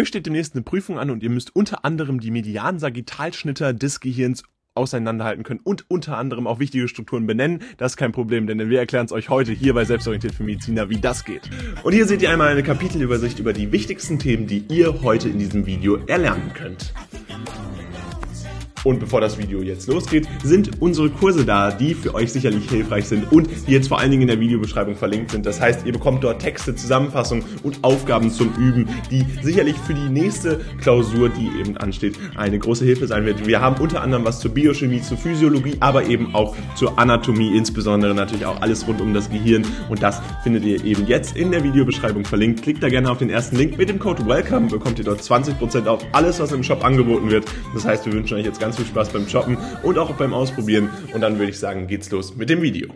Euch steht demnächst eine Prüfung an und ihr müsst unter anderem die Median-Sagittalschnitter des Gehirns auseinanderhalten können und unter anderem auch wichtige Strukturen benennen. Das ist kein Problem, denn wir erklären es euch heute hier bei Selbstorientiert für Mediziner, wie das geht. Und hier seht ihr einmal eine Kapitelübersicht über die wichtigsten Themen, die ihr heute in diesem Video erlernen könnt. Und bevor das Video jetzt losgeht, sind unsere Kurse da, die für euch sicherlich hilfreich sind und die jetzt vor allen Dingen in der Videobeschreibung verlinkt sind. Das heißt, ihr bekommt dort Texte, Zusammenfassungen und Aufgaben zum Üben, die sicherlich für die nächste Klausur, die eben ansteht, eine große Hilfe sein wird. Wir haben unter anderem was zur Biochemie, zur Physiologie, aber eben auch zur Anatomie, insbesondere natürlich auch alles rund um das Gehirn. Und das findet ihr eben jetzt in der Videobeschreibung verlinkt. Klickt da gerne auf den ersten Link. Mit dem Code WELCOME bekommt ihr dort 20% auf alles, was im Shop angeboten wird. Das heißt, wir wünschen euch jetzt ganz ganz viel Spaß beim Shoppen und auch beim Ausprobieren. Und dann würde ich sagen, geht's los mit dem Video.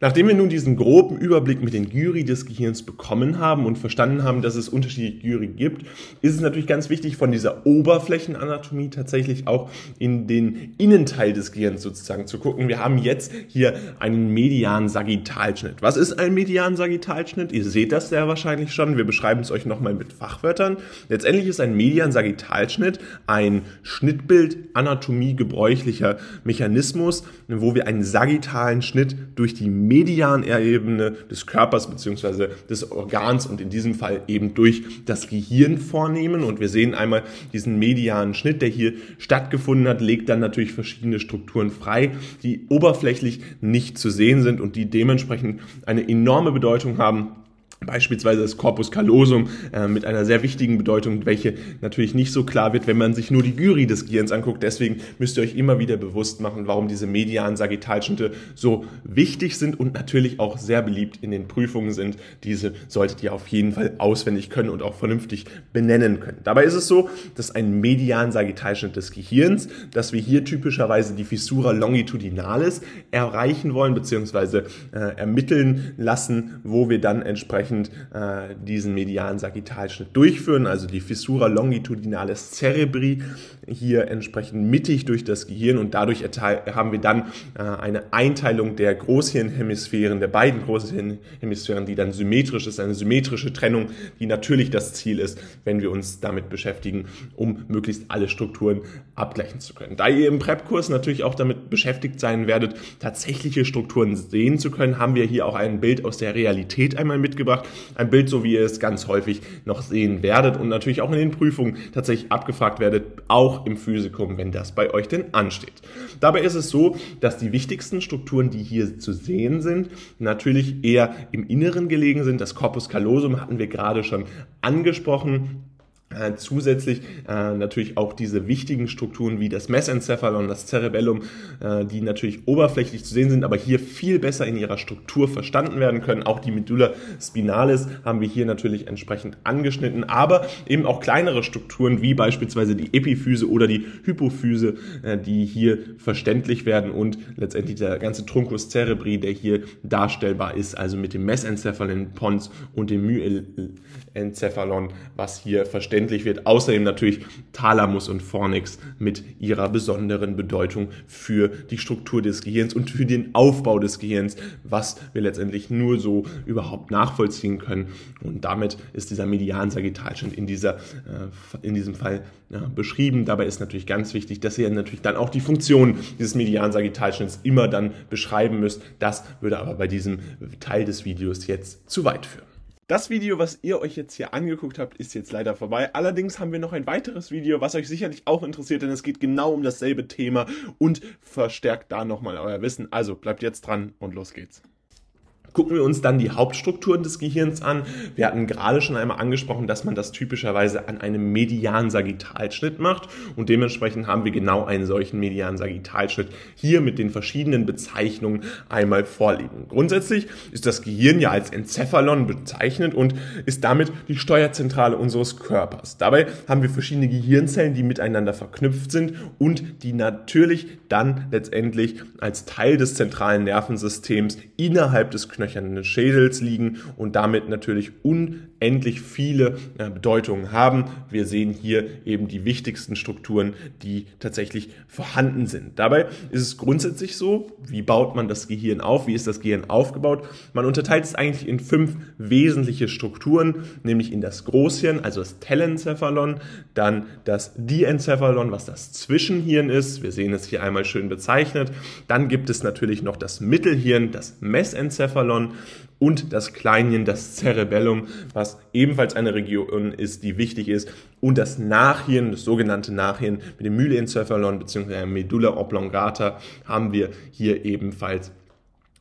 Nachdem wir nun diesen groben Überblick mit den Gyri des Gehirns bekommen haben und verstanden haben, dass es unterschiedliche Gyri gibt, ist es natürlich ganz wichtig, von dieser Oberflächenanatomie tatsächlich auch in den Innenteil des Gehirns sozusagen zu gucken. Wir haben jetzt hier einen medianen Sagittalschnitt. Was ist ein medianen Sagittalschnitt? Ihr seht das sehr wahrscheinlich schon. Wir beschreiben es euch nochmal mit Fachwörtern. Letztendlich ist ein medianen Sagittalschnitt ein Schnittbild Anatomie gebräuchlicher Mechanismus, wo wir einen sagittalen Schnitt durch die Medianebene des Körpers bzw. des Organs und in diesem Fall eben durch das Gehirn vornehmen. Und wir sehen einmal diesen medianen Schnitt, der hier stattgefunden hat, legt dann natürlich verschiedene Strukturen frei, die oberflächlich nicht zu sehen sind und die dementsprechend eine enorme Bedeutung haben Beispielsweise das Corpus callosum äh, mit einer sehr wichtigen Bedeutung, welche natürlich nicht so klar wird, wenn man sich nur die Gyri des Gehirns anguckt. Deswegen müsst ihr euch immer wieder bewusst machen, warum diese medianen Sagittalschnitte so wichtig sind und natürlich auch sehr beliebt in den Prüfungen sind. Diese solltet ihr auf jeden Fall auswendig können und auch vernünftig benennen können. Dabei ist es so, dass ein median Sagittalschnitt des Gehirns, dass wir hier typischerweise die Fissura longitudinalis erreichen wollen bzw. Äh, ermitteln lassen, wo wir dann entsprechend entsprechend äh, diesen medialen Sagittalschnitt durchführen, also die Fissura longitudinalis cerebri hier entsprechend mittig durch das Gehirn und dadurch haben wir dann äh, eine Einteilung der Großhirnhemisphären, der beiden Großhirnhemisphären, die dann symmetrisch ist, eine symmetrische Trennung, die natürlich das Ziel ist, wenn wir uns damit beschäftigen, um möglichst alle Strukturen abgleichen zu können. Da ihr im Prep-Kurs natürlich auch damit beschäftigt sein werdet, tatsächliche Strukturen sehen zu können, haben wir hier auch ein Bild aus der Realität einmal mitgebracht. Ein Bild, so wie ihr es ganz häufig noch sehen werdet und natürlich auch in den Prüfungen tatsächlich abgefragt werdet, auch auch im Physikum, wenn das bei euch denn ansteht. Dabei ist es so, dass die wichtigsten Strukturen, die hier zu sehen sind, natürlich eher im Inneren gelegen sind. Das Corpus callosum hatten wir gerade schon angesprochen. Äh, zusätzlich äh, natürlich auch diese wichtigen Strukturen wie das Mesencephalon, das Cerebellum, äh, die natürlich oberflächlich zu sehen sind, aber hier viel besser in ihrer Struktur verstanden werden können. Auch die Medulla spinalis haben wir hier natürlich entsprechend angeschnitten, aber eben auch kleinere Strukturen wie beispielsweise die Epiphyse oder die Hypophyse, äh, die hier verständlich werden und letztendlich der ganze Truncus cerebri, der hier darstellbar ist, also mit dem Mesencephalon pons und dem Myencephalon, was hier verständlich verständlich wird. Außerdem natürlich Thalamus und Fornix mit ihrer besonderen Bedeutung für die Struktur des Gehirns und für den Aufbau des Gehirns, was wir letztendlich nur so überhaupt nachvollziehen können. Und damit ist dieser Median-Sagittalschnitt in, dieser, äh, in diesem Fall beschrieben. Dabei ist natürlich ganz wichtig, dass ihr natürlich dann auch die Funktion dieses Median-Sagittalschnitts immer dann beschreiben müsst. Das würde aber bei diesem Teil des Videos jetzt zu weit führen. Das Video, was ihr euch jetzt hier angeguckt habt, ist jetzt leider vorbei. Allerdings haben wir noch ein weiteres Video, was euch sicherlich auch interessiert, denn es geht genau um dasselbe Thema und verstärkt da nochmal euer Wissen. Also bleibt jetzt dran und los geht's. Gucken wir uns dann die Hauptstrukturen des Gehirns an. Wir hatten gerade schon einmal angesprochen, dass man das typischerweise an einem medianen Sagittalschnitt macht und dementsprechend haben wir genau einen solchen medianen Sagittalschnitt hier mit den verschiedenen Bezeichnungen einmal vorliegen. Grundsätzlich ist das Gehirn ja als Enzephalon bezeichnet und ist damit die Steuerzentrale unseres Körpers. Dabei haben wir verschiedene Gehirnzellen, die miteinander verknüpft sind und die natürlich dann letztendlich als Teil des zentralen Nervensystems innerhalb des Knöchern knöchernen Schädels liegen und damit natürlich un unendlich viele äh, Bedeutungen haben. Wir sehen hier eben die wichtigsten Strukturen, die tatsächlich vorhanden sind. Dabei ist es grundsätzlich so, wie baut man das Gehirn auf, wie ist das Gehirn aufgebaut? Man unterteilt es eigentlich in fünf wesentliche Strukturen, nämlich in das Großhirn, also das Telencephalon, dann das Diencephalon, was das Zwischenhirn ist. Wir sehen es hier einmal schön bezeichnet. Dann gibt es natürlich noch das Mittelhirn, das Mesencephalon und das Kleinhirn, das Cerebellum, was ebenfalls eine Region ist, die wichtig ist, und das Nachhirn, das sogenannte Nachhirn mit dem Myelencephalon bzw. Medulla oblongata haben wir hier ebenfalls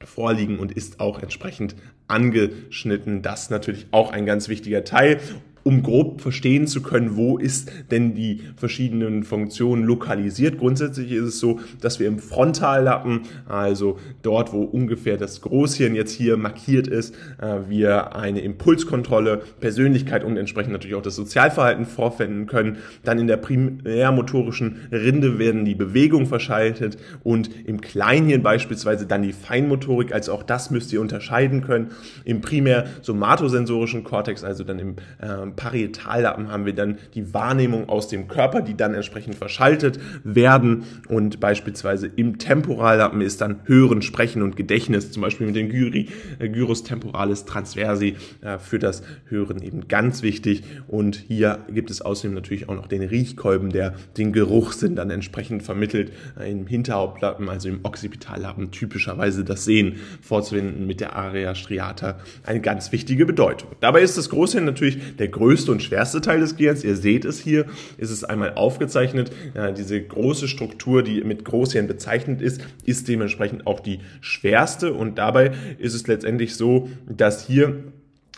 vorliegen und ist auch entsprechend angeschnitten. Das natürlich auch ein ganz wichtiger Teil um grob verstehen zu können, wo ist denn die verschiedenen Funktionen lokalisiert. Grundsätzlich ist es so, dass wir im Frontallappen, also dort, wo ungefähr das Großhirn jetzt hier markiert ist, äh, wir eine Impulskontrolle, Persönlichkeit und entsprechend natürlich auch das Sozialverhalten vorfinden können. Dann in der primärmotorischen Rinde werden die Bewegungen verschaltet und im Kleinhirn beispielsweise dann die Feinmotorik, also auch das müsst ihr unterscheiden können. Im primär somatosensorischen Kortex, also dann im äh, Parietallappen haben wir dann die Wahrnehmung aus dem Körper, die dann entsprechend verschaltet werden. Und beispielsweise im Temporallappen ist dann Hören, Sprechen und Gedächtnis, zum Beispiel mit dem Gyri, äh, Gyrus temporalis transversi äh, für das Hören eben ganz wichtig. Und hier gibt es außerdem natürlich auch noch den Riechkolben, der den Geruchssinn dann entsprechend vermittelt. Äh, Im Hinterhauptlappen, also im Occipitallappen, typischerweise das Sehen vorzuwenden mit der Area striata eine ganz wichtige Bedeutung. Dabei ist das Großhirn natürlich der größte größte und schwerste Teil des Gehirns. Ihr seht es hier, ist es einmal aufgezeichnet. Ja, diese große Struktur, die mit Großhirn bezeichnet ist, ist dementsprechend auch die schwerste. Und dabei ist es letztendlich so, dass hier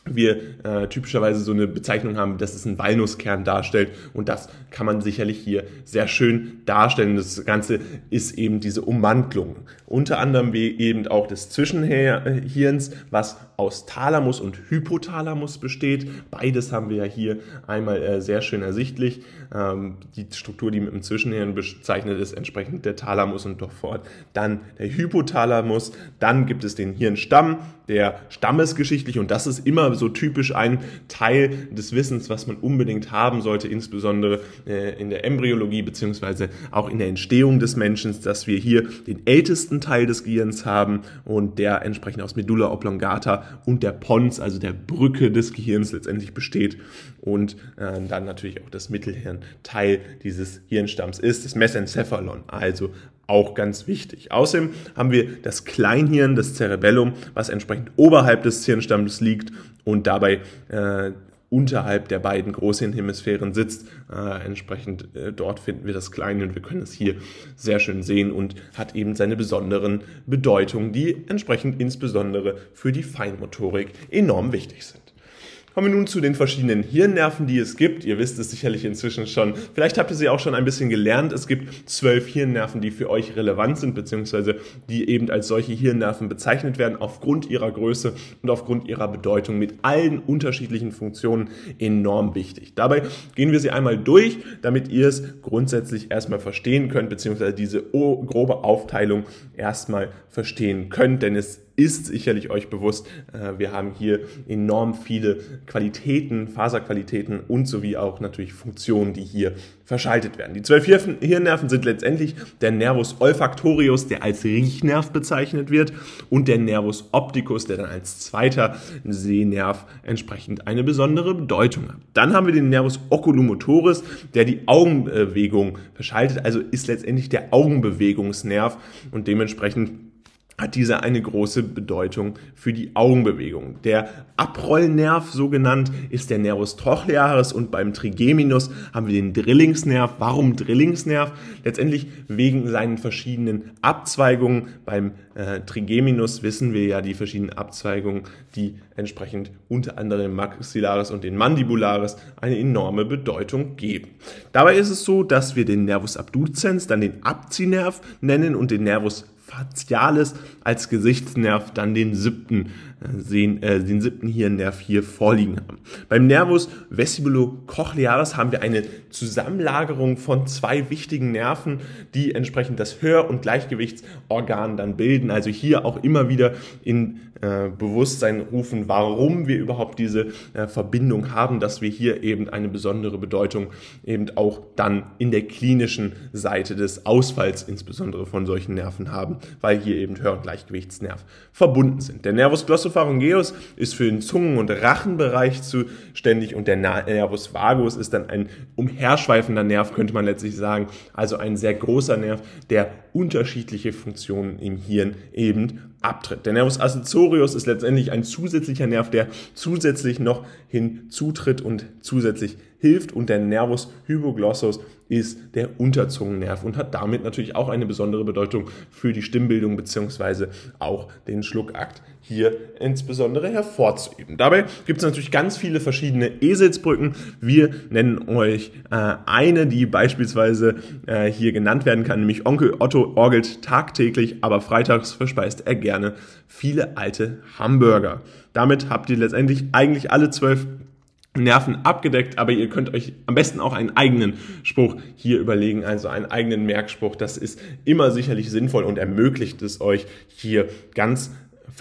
wir äh, typischerweise so eine Bezeichnung haben, dass es einen Walnusskern darstellt und das kann man sicherlich hier sehr schön darstellen. Das Ganze ist eben diese Ummantlung. Unter anderem eben auch des Zwischenhirns, was aus Thalamus und Hypothalamus besteht. Beides haben wir ja hier einmal äh, sehr schön ersichtlich. Ähm, die Struktur, die mit dem Zwischenhirn bezeichnet ist, entsprechend der Thalamus und doch fort. Dann der Hypothalamus. Dann gibt es den Hirnstamm, der stammesgeschichtlich und das ist immer so typisch ein Teil des Wissens, was man unbedingt haben sollte, insbesondere äh, in der Embryologie beziehungsweise auch in der Entstehung des Menschen, dass wir hier den ältesten Teil des Gehirns haben und der entsprechend aus Medulla oblongata und der Pons, also der Brücke des Gehirns letztendlich besteht und äh, dann natürlich auch das Mittelhirn Teil dieses Hirnstamms ist, das Mesencephalon, also auch ganz wichtig. Außerdem haben wir das Kleinhirn, das Cerebellum, was entsprechend oberhalb des Hirnstamms liegt und dabei äh, unterhalb der beiden Großhirnhemisphären sitzt. Äh, entsprechend äh, dort finden wir das Kleine und wir können es hier sehr schön sehen und hat eben seine besonderen Bedeutungen, die entsprechend insbesondere für die Feinmotorik enorm wichtig sind. Kommen wir nun zu den verschiedenen Hirnnerven, die es gibt. Ihr wisst es sicherlich inzwischen schon. Vielleicht habt ihr sie auch schon ein bisschen gelernt. Es gibt zwölf Hirnnerven, die für euch relevant sind, beziehungsweise die eben als solche Hirnnerven bezeichnet werden, aufgrund ihrer Größe und aufgrund ihrer Bedeutung mit allen unterschiedlichen Funktionen enorm wichtig. Dabei gehen wir sie einmal durch, damit ihr es grundsätzlich erstmal verstehen könnt, beziehungsweise diese grobe Aufteilung erstmal verstehen könnt, denn es ist sicherlich euch bewusst, äh, wir haben hier enorm viele Qualitäten, Faserqualitäten und sowie auch natürlich Funktionen, die hier verschaltet werden. Die zwölf Hirnnerven sind letztendlich der Nervus olfactorius, der als Riechnerv bezeichnet wird, und der Nervus opticus, der dann als zweiter Sehnerv entsprechend eine besondere Bedeutung hat. Dann haben wir den Nervus oculomotoris, der die Augenbewegung verschaltet, also ist letztendlich der Augenbewegungsnerv und dementsprechend hat diese eine große Bedeutung für die Augenbewegung. Der Abrollnerv, so genannt, ist der Nervus trochlearis und beim Trigeminus haben wir den Drillingsnerv. Warum Drillingsnerv? Letztendlich wegen seinen verschiedenen Abzweigungen. Beim äh, Trigeminus wissen wir ja die verschiedenen Abzweigungen, die entsprechend unter anderem Maxillaris und den Mandibularis eine enorme Bedeutung geben. Dabei ist es so, dass wir den Nervus abducens, dann den Abziehnerv nennen und den Nervus facialis als Gesichtsnerv dann den siebten sehen, äh, den siebten Hirnnerv hier vorliegen haben. Beim Nervus vestibulocochlearis haben wir eine Zusammenlagerung von zwei wichtigen Nerven, die entsprechend das Hör- und Gleichgewichtsorgan dann bilden. Also hier auch immer wieder in äh, Bewusstsein rufen, warum wir überhaupt diese äh, Verbindung haben, dass wir hier eben eine besondere Bedeutung eben auch dann in der klinischen Seite des Ausfalls insbesondere von solchen Nerven haben, weil hier eben Hör- und Gleichgewichtsnerv verbunden sind. Der Nervus glossopharyngeus ist für den Zungen- und Rachenbereich zuständig und der Nervus vagus ist dann ein umherschweifender Nerv, könnte man letztlich sagen, also ein sehr großer Nerv, der unterschiedliche Funktionen im Hirn eben abtritt. Der Nervus accessorius ist letztendlich ein zusätzlicher Nerv, der zusätzlich noch hinzutritt und zusätzlich hilft und der Nervus hypoglossus ist der Unterzungennerv und hat damit natürlich auch eine besondere Bedeutung für die Stimmbildung beziehungsweise auch den Schluckakt hier insbesondere hervorzuheben. Dabei gibt es natürlich ganz viele verschiedene Eselsbrücken. Wir nennen euch äh, eine, die beispielsweise äh, hier genannt werden kann, nämlich Onkel Otto orgelt tagtäglich, aber freitags verspeist er gerne viele alte Hamburger. Damit habt ihr letztendlich eigentlich alle zwölf Nerven abgedeckt, aber ihr könnt euch am besten auch einen eigenen Spruch hier überlegen, also einen eigenen Merkspruch. Das ist immer sicherlich sinnvoll und ermöglicht es euch hier ganz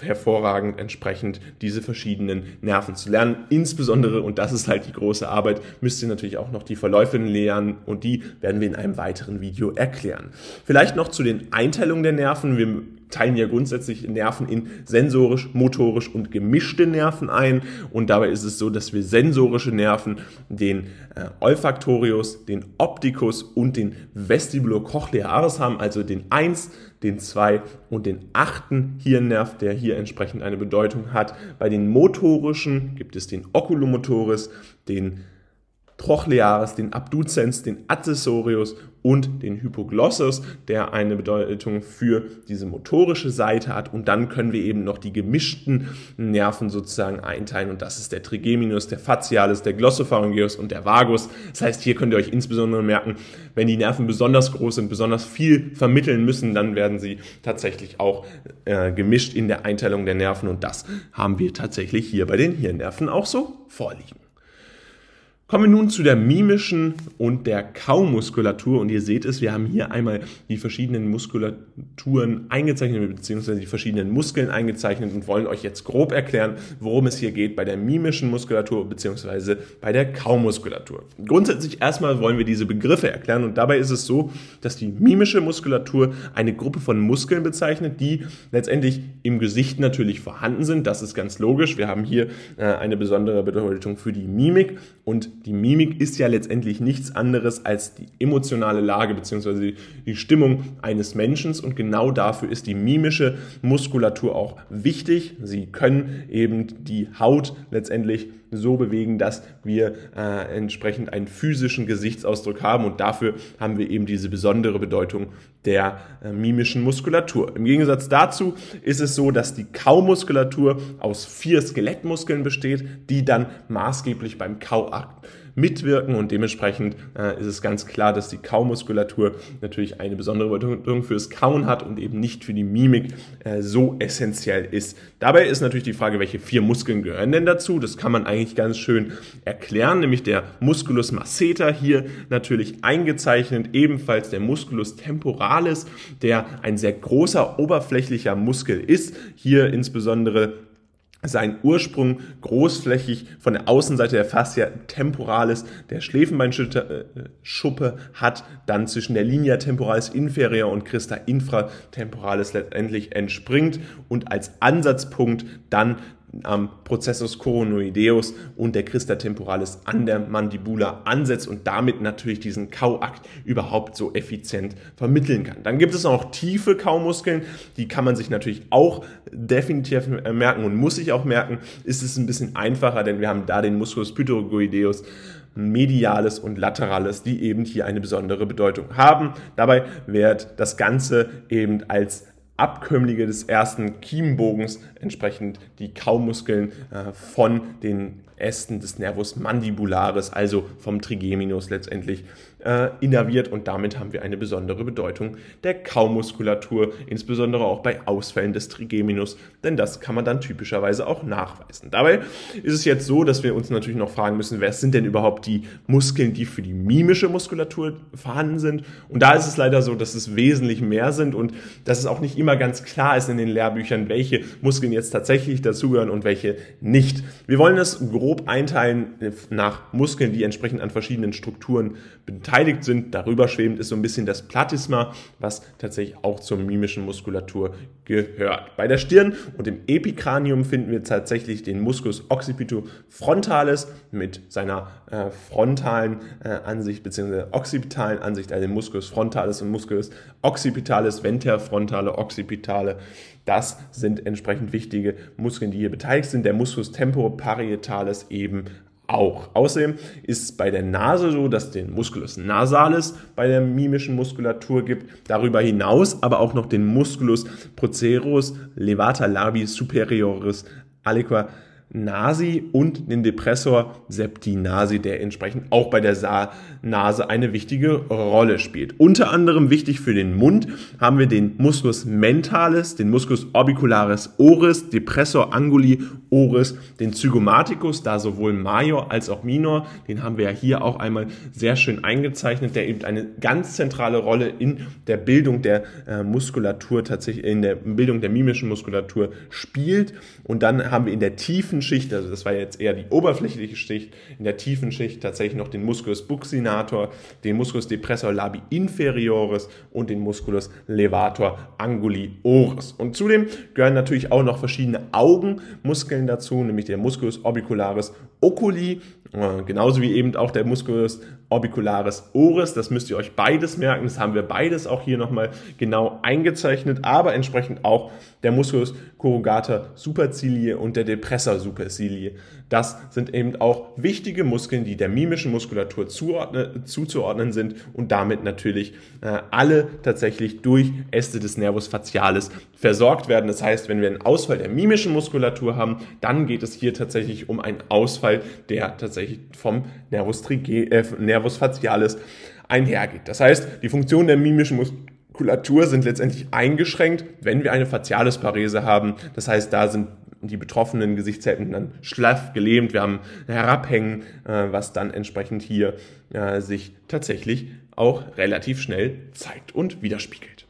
hervorragend entsprechend diese verschiedenen Nerven zu lernen. Insbesondere, und das ist halt die große Arbeit, müsst ihr natürlich auch noch die Verläufe lernen und die werden wir in einem weiteren Video erklären. Vielleicht noch zu den Einteilungen der Nerven. Wir teilen ja grundsätzlich Nerven in sensorisch, motorisch und gemischte Nerven ein. Und dabei ist es so, dass wir sensorische Nerven, den äh, Olfaktorius, den Opticus und den Vestibulocochlearis haben, also den 1, den 2 und den 8. Hirnnerv, der hier entsprechend eine Bedeutung hat. Bei den motorischen gibt es den Oculomotoris, den Trochlearis, den Abducens, den Accessorius und den Hypoglossus, der eine Bedeutung für diese motorische Seite hat. Und dann können wir eben noch die gemischten Nerven sozusagen einteilen. Und das ist der Trigeminus, der Facialis, der Glossopharyngeus und der Vagus. Das heißt, hier könnt ihr euch insbesondere merken, wenn die Nerven besonders groß sind, besonders viel vermitteln müssen, dann werden sie tatsächlich auch äh, gemischt in der Einteilung der Nerven. Und das haben wir tatsächlich hier bei den Hirnnerven auch so vorliegen. Kommen wir nun zu der mimischen und der Kaumuskulatur. Und ihr seht es, wir haben hier einmal die verschiedenen Muskulaturen eingezeichnet, beziehungsweise die verschiedenen Muskeln eingezeichnet und wollen euch jetzt grob erklären, worum es hier geht bei der mimischen Muskulatur, beziehungsweise bei der Kaumuskulatur. Grundsätzlich erstmal wollen wir diese Begriffe erklären und dabei ist es so, dass die mimische Muskulatur eine Gruppe von Muskeln bezeichnet, die letztendlich im Gesicht natürlich vorhanden sind. Das ist ganz logisch. Wir haben hier äh, eine besondere Bedeutung für die Mimik und die Mimik ist ja letztendlich nichts anderes als die emotionale Lage bzw. die Stimmung eines Menschen und genau dafür ist die mimische Muskulatur auch wichtig. Sie können eben die Haut letztendlich so bewegen, dass wir äh, entsprechend einen physischen Gesichtsausdruck haben und dafür haben wir eben diese besondere Bedeutung der äh, mimischen Muskulatur. Im Gegensatz dazu ist es so, dass die Kaumuskulatur aus vier Skelettmuskeln besteht, die dann maßgeblich beim Kauakt mitwirken und dementsprechend äh, ist es ganz klar, dass die Kaumuskulatur natürlich eine besondere Bedeutung fürs Kauen hat und eben nicht für die Mimik äh, so essentiell ist. Dabei ist natürlich die Frage, welche vier Muskeln gehören denn dazu? Das kann man eigentlich ganz schön erklären, nämlich der Musculus masseter hier natürlich eingezeichnet, ebenfalls der Musculus temporalis, der ein sehr großer oberflächlicher Muskel ist, hier insbesondere seinen Ursprung großflächig von der Außenseite der Fascia temporalis der Schläfenbeinschuppe äh, hat, dann zwischen der Linea temporalis inferior und Christa infratemporalis letztendlich entspringt. Und als Ansatzpunkt dann am Prozessus coronoideus und der Christa temporalis an der Mandibula ansetzt und damit natürlich diesen Kauakt überhaupt so effizient vermitteln kann. Dann gibt es auch tiefe Kaumuskeln, die kann man sich natürlich auch definitiv merken und muss sich auch merken, ist es ein bisschen einfacher, denn wir haben da den Musculus pythagoideus mediales und laterales, die eben hier eine besondere Bedeutung haben. Dabei wird das Ganze eben als Abkömmlinge des ersten Kiembogens, entsprechend die Kaumuskeln äh, von den Ästen des Nervus mandibularis, also vom Trigeminus letztendlich äh, innerviert und damit haben wir eine besondere Bedeutung der Kaumuskulatur, insbesondere auch bei Ausfällen des Trigeminus, denn das kann man dann typischerweise auch nachweisen. Dabei ist es jetzt so, dass wir uns natürlich noch fragen müssen, wer sind denn überhaupt die Muskeln, die für die mimische Muskulatur vorhanden sind? Und da ist es leider so, dass es wesentlich mehr sind und dass es auch nicht immer ganz klar ist in den Lehrbüchern, welche Muskeln jetzt tatsächlich dazugehören und welche nicht. Wir wollen es grob einteilen nach Muskeln, die entsprechend an verschiedenen Strukturen beteiligt beteiligt sind. Darüber schwebend ist so ein bisschen das Platysma, was tatsächlich auch zur mimischen Muskulatur gehört. Bei der Stirn und im Epikranium finden wir tatsächlich den Musculus occipitofrontalis mit seiner äh, frontalen äh, Ansicht bzw. occipitalen Ansicht, also den Musculus frontalis und Musculus occipitalis, venterfrontale, occipitale. Das sind entsprechend wichtige Muskeln, die hier beteiligt sind. Der Musculus temporoparietalis eben auch. Außerdem ist es bei der Nase so, dass den Musculus nasalis bei der mimischen Muskulatur gibt. Darüber hinaus aber auch noch den Musculus procerus levata labi superioris aliqua Nasi und den Depressor Septinasi, der entsprechend auch bei der Nase eine wichtige Rolle spielt. Unter anderem wichtig für den Mund haben wir den Musculus mentalis, den Musculus orbicularis oris, Depressor anguli oris, den Zygomaticus, da sowohl Major als auch Minor, den haben wir ja hier auch einmal sehr schön eingezeichnet, der eben eine ganz zentrale Rolle in der Bildung der äh, Muskulatur tatsächlich in der Bildung der mimischen Muskulatur spielt. Und dann haben wir in der tiefen Schicht, also das war jetzt eher die oberflächliche Schicht, in der tiefen Schicht tatsächlich noch den Musculus buccinator, den Musculus depressor labi inferioris und den Musculus levator anguli oris. Und zudem gehören natürlich auch noch verschiedene Augenmuskeln dazu, nämlich der Musculus orbicularis oculi, äh, genauso wie eben auch der Musculus orbicularis oris. Das müsst ihr euch beides merken. Das haben wir beides auch hier nochmal genau eingezeichnet, aber entsprechend auch der Musculus corrugator supercilie und der Depressor supercilie. Das sind eben auch wichtige Muskeln, die der mimischen Muskulatur zuzuordnen sind und damit natürlich äh, alle tatsächlich durch Äste des Nervus facialis versorgt werden. Das heißt, wenn wir einen Ausfall der mimischen Muskulatur haben, dann geht es hier tatsächlich um einen Ausfall, der tatsächlich vom Nervus, trige, äh, Nervus facialis einhergeht. Das heißt, die Funktion der mimischen Muskulatur sind letztendlich eingeschränkt, wenn wir eine facialis Parese haben. Das heißt, da sind die betroffenen Gesichtshälften dann schlaff gelähmt. Wir haben Herabhängen, äh, was dann entsprechend hier äh, sich tatsächlich auch relativ schnell zeigt und widerspiegelt.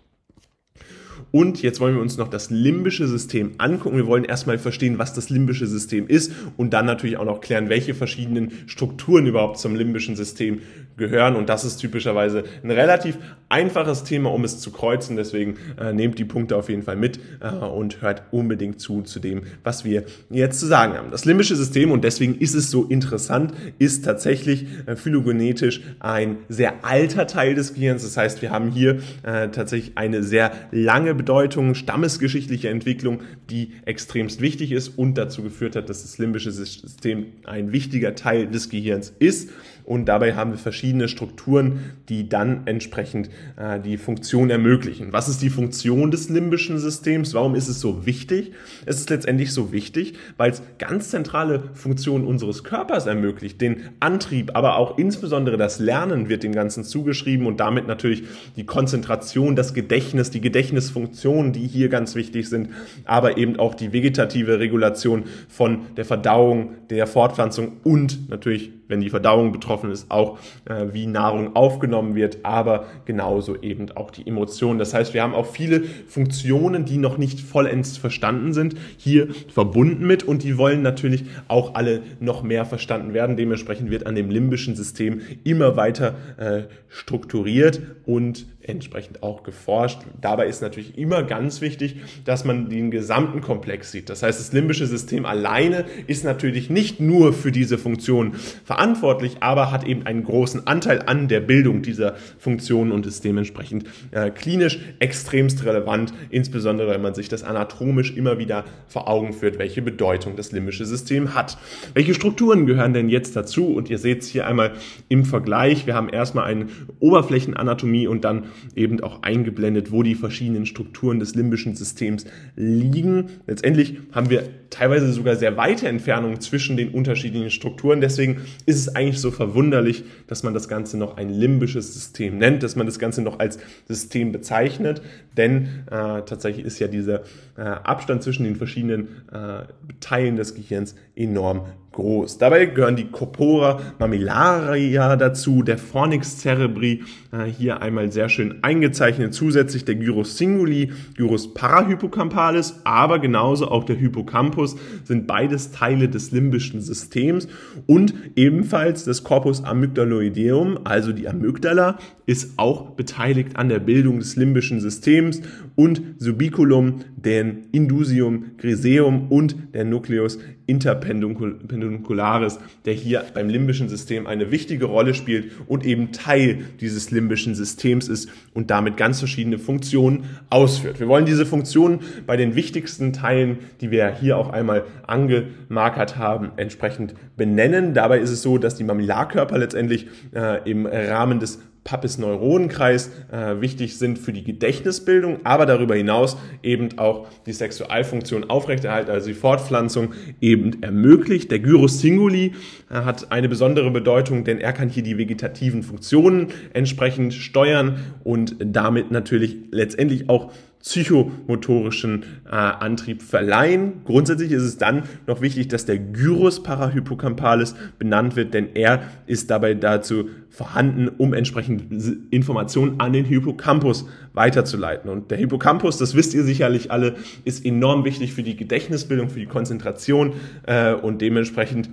Und jetzt wollen wir uns noch das limbische System angucken. Wir wollen erstmal verstehen, was das limbische System ist und dann natürlich auch noch klären, welche verschiedenen Strukturen überhaupt zum limbischen System gehören. Und das ist typischerweise ein relativ einfaches Thema, um es zu kreuzen. Deswegen äh, nehmt die Punkte auf jeden Fall mit äh, und hört unbedingt zu zu dem, was wir jetzt zu sagen haben. Das limbische System, und deswegen ist es so interessant, ist tatsächlich äh, phylogenetisch ein sehr alter Teil des Gehirns. Das heißt, wir haben hier äh, tatsächlich eine sehr lange Bedeutung, stammesgeschichtliche Entwicklung, die extremst wichtig ist und dazu geführt hat, dass das limbische System ein wichtiger Teil des Gehirns ist und dabei haben wir verschiedene Strukturen, die dann entsprechend äh, die Funktion ermöglichen. Was ist die Funktion des limbischen Systems? Warum ist es so wichtig? Es ist letztendlich so wichtig, weil es ganz zentrale Funktionen unseres Körpers ermöglicht. Den Antrieb, aber auch insbesondere das Lernen wird dem Ganzen zugeschrieben und damit natürlich die Konzentration, das Gedächtnis, die Gedächtnisfunktionen, die hier ganz wichtig sind, aber eben auch die vegetative Regulation von der Verdauung, der Fortpflanzung und natürlich wenn die Verdauung betroffen ist, auch äh, wie Nahrung aufgenommen wird, aber genauso eben auch die Emotionen. Das heißt, wir haben auch viele Funktionen, die noch nicht vollends verstanden sind, hier verbunden mit und die wollen natürlich auch alle noch mehr verstanden werden. Dementsprechend wird an dem limbischen System immer weiter äh, strukturiert und entsprechend auch geforscht. Dabei ist natürlich immer ganz wichtig, dass man den gesamten Komplex sieht. Das heißt, das limbische System alleine ist natürlich nicht nur für diese Funktion verantwortlich, aber hat eben einen großen Anteil an der Bildung dieser Funktionen und ist dementsprechend äh, klinisch extremst relevant, insbesondere wenn man sich das anatomisch immer wieder vor Augen führt, welche Bedeutung das limbische System hat. Welche Strukturen gehören denn jetzt dazu? Und ihr seht es hier einmal im Vergleich. Wir haben erstmal eine Oberflächenanatomie und dann eben auch eingeblendet, wo die verschiedenen Strukturen des limbischen Systems liegen. Letztendlich haben wir teilweise sogar sehr weite Entfernungen zwischen den unterschiedlichen Strukturen. Deswegen ist es eigentlich so verwunderlich, dass man das Ganze noch ein limbisches System nennt, dass man das Ganze noch als System bezeichnet. Denn äh, tatsächlich ist ja dieser äh, Abstand zwischen den verschiedenen äh, Teilen des Gehirns enorm groß. Dabei gehören die Corpora mammillaria dazu, der Fornix cerebri, äh, hier einmal sehr schön eingezeichnet, zusätzlich der Gyrus singuli, Gyrus parahypocampalis, aber genauso auch der Hippocampus sind beides Teile des limbischen Systems und ebenfalls das Corpus amygdaloideum, also die Amygdala, ist auch beteiligt an der Bildung des limbischen Systems und Subiculum, den Indusium griseum und der Nucleus interpeduncularis, der hier beim limbischen System eine wichtige Rolle spielt und eben Teil dieses limbischen Systems ist und damit ganz verschiedene Funktionen ausführt. Wir wollen diese Funktionen bei den wichtigsten Teilen, die wir hier auch einmal angemarkert haben, entsprechend benennen. Dabei ist es so, dass die Mamillarkörper letztendlich äh, im Rahmen des Pappes-Neuronenkreis äh, wichtig sind für die Gedächtnisbildung, aber darüber hinaus eben auch die Sexualfunktion aufrechterhalten, also die Fortpflanzung eben ermöglicht. Der Gyrus singuli äh, hat eine besondere Bedeutung, denn er kann hier die vegetativen Funktionen entsprechend steuern und damit natürlich letztendlich auch psychomotorischen äh, Antrieb verleihen. Grundsätzlich ist es dann noch wichtig, dass der Gyrus parahippocampalis benannt wird, denn er ist dabei dazu vorhanden, um entsprechend Informationen an den Hippocampus weiterzuleiten. Und der Hippocampus, das wisst ihr sicherlich alle, ist enorm wichtig für die Gedächtnisbildung, für die Konzentration äh, und dementsprechend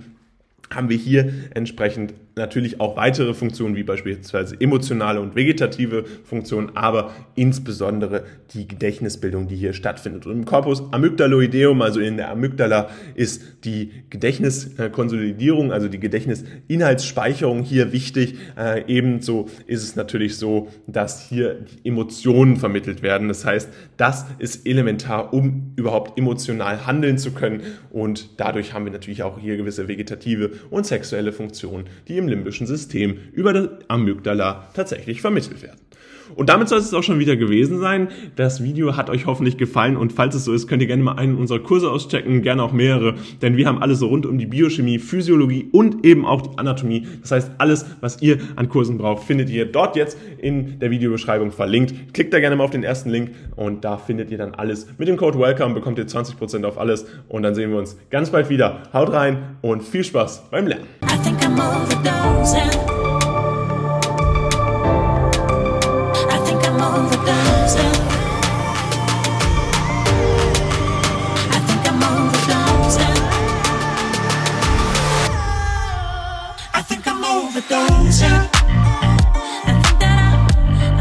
haben wir hier entsprechend natürlich auch weitere Funktionen, wie beispielsweise emotionale und vegetative Funktionen, aber insbesondere die Gedächtnisbildung, die hier stattfindet. Und im Corpus amygdaloideum, also in der Amygdala, ist die Gedächtniskonsolidierung, also die Gedächtnisinhaltsspeicherung hier wichtig. Äh, ebenso ist es natürlich so, dass hier die Emotionen vermittelt werden. Das heißt, das ist elementar, um überhaupt emotional handeln zu können. Und dadurch haben wir natürlich auch hier gewisse vegetative und sexuelle Funktionen, die im limbischen System über das Amygdala tatsächlich vermittelt werden. Und damit soll es auch schon wieder gewesen sein. Das Video hat euch hoffentlich gefallen und falls es so ist, könnt ihr gerne mal einen unserer Kurse auschecken, gerne auch mehrere, denn wir haben alles so rund um die Biochemie, Physiologie und eben auch die Anatomie. Das heißt, alles, was ihr an Kursen braucht, findet ihr dort jetzt in der Videobeschreibung verlinkt. Klickt da gerne mal auf den ersten Link und da findet ihr dann alles. Mit dem Code WELCOME bekommt ihr 20% auf alles und dann sehen wir uns ganz bald wieder. Haut rein und viel Spaß beim Lernen.